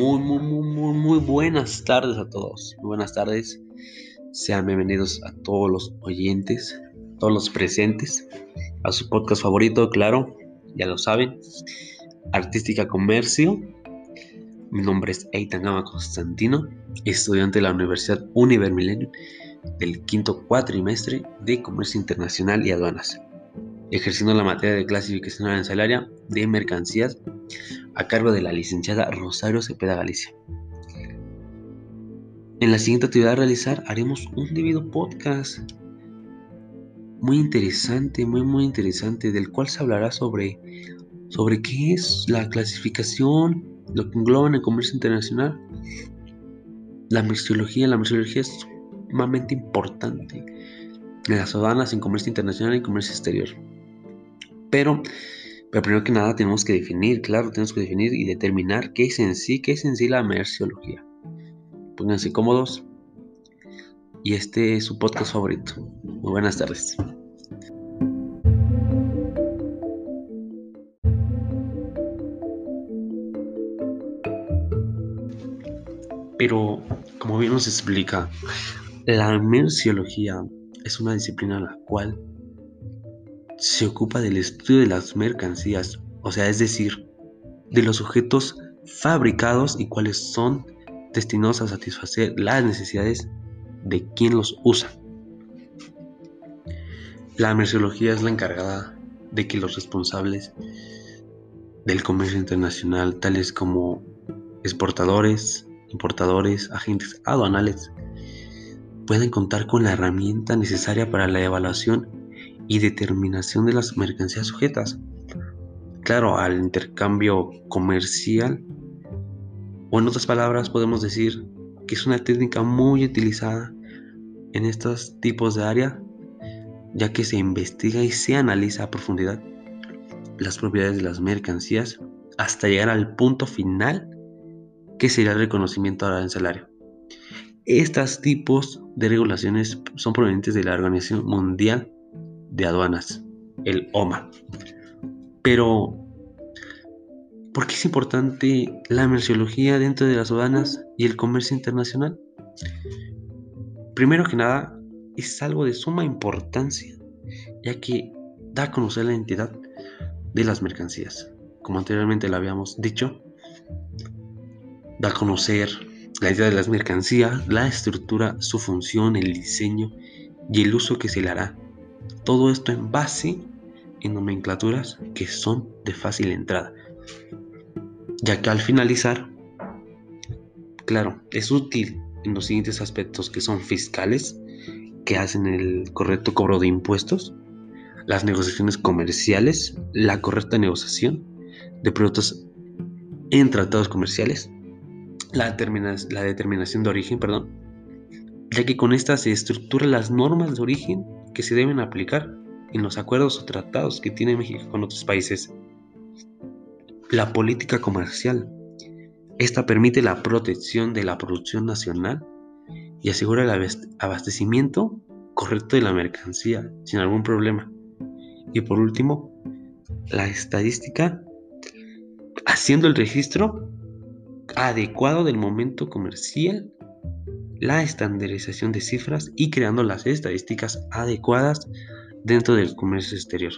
Muy, muy, muy, muy, muy buenas tardes a todos. Muy buenas tardes. Sean bienvenidos a todos los oyentes, todos los presentes, a su podcast favorito, claro, ya lo saben, Artística Comercio. Mi nombre es Eitan Gama Constantino, estudiante de la Universidad Univer Milenio del quinto cuatrimestre de Comercio Internacional y Aduanas ejerciendo la materia de clasificación arancelaria de mercancías a cargo de la licenciada Rosario Cepeda Galicia. En la siguiente actividad a realizar haremos un debido podcast muy interesante, muy muy interesante, del cual se hablará sobre, sobre qué es la clasificación, lo que engloba en el comercio internacional, la merciología. La merciología es sumamente importante en las aduanas, en comercio internacional y comercio exterior. Pero, pero primero que nada tenemos que definir, claro, tenemos que definir y determinar qué es en sí, qué es en sí la merciología. Pónganse cómodos. Y este es su podcast favorito. Muy buenas tardes. Pero, como bien nos explica, la merciología es una disciplina en la cual se ocupa del estudio de las mercancías, o sea, es decir, de los objetos fabricados y cuáles son destinados a satisfacer las necesidades de quien los usa. La merciología es la encargada de que los responsables del comercio internacional, tales como exportadores, importadores, agentes aduanales, puedan contar con la herramienta necesaria para la evaluación y determinación de las mercancías sujetas. Claro, al intercambio comercial, o en otras palabras podemos decir que es una técnica muy utilizada en estos tipos de área, ya que se investiga y se analiza a profundidad las propiedades de las mercancías hasta llegar al punto final que sería el reconocimiento arancelario. Estos tipos de regulaciones son provenientes de la Organización Mundial de aduanas, el OMA. Pero, ¿por qué es importante la merciología dentro de las aduanas y el comercio internacional? Primero que nada, es algo de suma importancia, ya que da a conocer la entidad de las mercancías. Como anteriormente lo habíamos dicho, da a conocer la entidad de las mercancías, la estructura, su función, el diseño y el uso que se le hará todo esto en base en nomenclaturas que son de fácil entrada. Ya que al finalizar, claro, es útil en los siguientes aspectos que son fiscales, que hacen el correcto cobro de impuestos, las negociaciones comerciales, la correcta negociación de productos en tratados comerciales, la, la determinación de origen, perdón, ya que con esta se estructuran las normas de origen que se deben aplicar en los acuerdos o tratados que tiene México con otros países. La política comercial. Esta permite la protección de la producción nacional y asegura el abastecimiento correcto de la mercancía sin algún problema. Y por último, la estadística haciendo el registro adecuado del momento comercial la estandarización de cifras y creando las estadísticas adecuadas dentro del comercio exterior.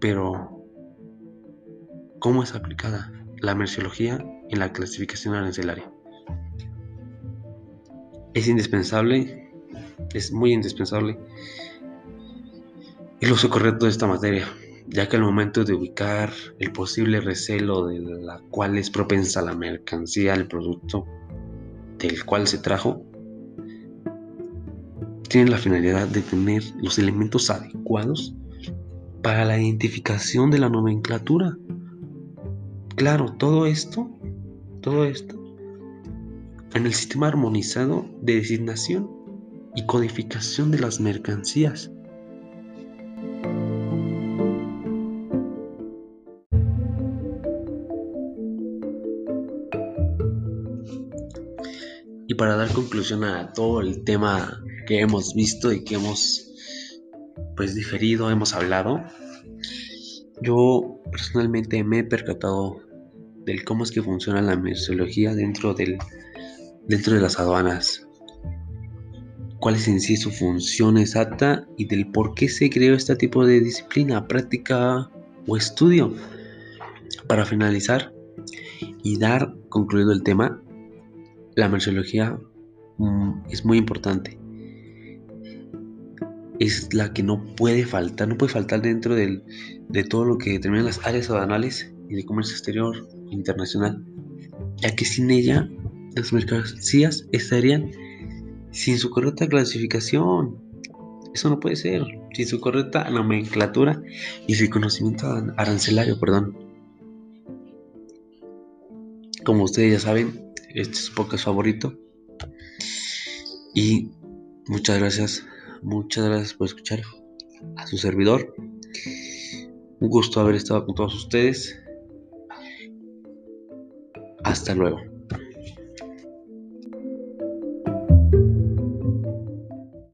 Pero, ¿cómo es aplicada la merciología en la clasificación arancelaria? Es indispensable, es muy indispensable el uso correcto de esta materia, ya que al momento de ubicar el posible recelo de la cual es propensa la mercancía, el producto, del cual se trajo, tiene la finalidad de tener los elementos adecuados para la identificación de la nomenclatura. Claro, todo esto, todo esto, en el sistema armonizado de designación y codificación de las mercancías. Y para dar conclusión a todo el tema que hemos visto y que hemos pues diferido, hemos hablado, yo personalmente me he percatado del cómo es que funciona la merceología dentro, del, dentro de las aduanas. Cuál es en sí su función exacta y del por qué se creó este tipo de disciplina, práctica o estudio. Para finalizar y dar concluido el tema, la merceología mm, es muy importante. Es la que no puede faltar, no puede faltar dentro del, de todo lo que determinan las áreas aduanales y de comercio exterior internacional, ya que sin ella las mercancías estarían sin su correcta clasificación. Eso no puede ser, sin su correcta nomenclatura y su conocimiento arancelario, perdón. Como ustedes ya saben, este es su podcast favorito. Y muchas gracias, muchas gracias por escuchar a su servidor. Un gusto haber estado con todos ustedes. Hasta luego.